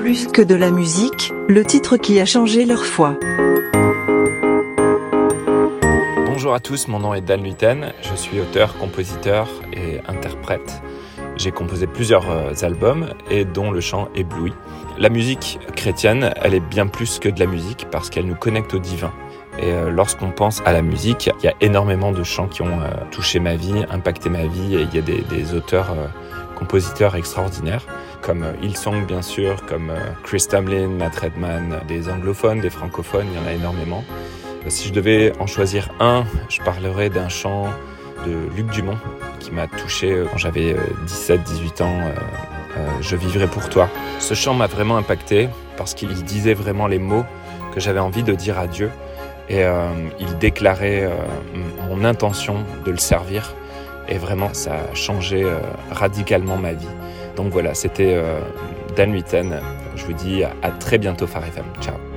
Plus que de la musique, le titre qui a changé leur foi. Bonjour à tous, mon nom est Dan Luiten, je suis auteur, compositeur et interprète. J'ai composé plusieurs euh, albums et dont le chant Ébloui. La musique chrétienne, elle est bien plus que de la musique parce qu'elle nous connecte au divin. Et euh, lorsqu'on pense à la musique, il y a énormément de chants qui ont euh, touché ma vie, impacté ma vie, et il y a des, auteurs, compositeurs extraordinaires, comme Hillsong bien sûr, comme Chris Tamlin, Matt Redman, des anglophones, des francophones, il y en a énormément. Si je devais en choisir un, je parlerais d'un chant de Luc Dumont qui m'a touché euh, quand j'avais 17-18 euh, ans. Euh, je vivrai pour toi. Ce chant m'a vraiment impacté parce qu'il disait vraiment les mots que j'avais envie de dire à Dieu et il déclarait mon intention de le servir et vraiment ça a changé radicalement ma vie. Donc voilà, c'était Dan Huiten. Je vous dis à très bientôt Phare. Ciao.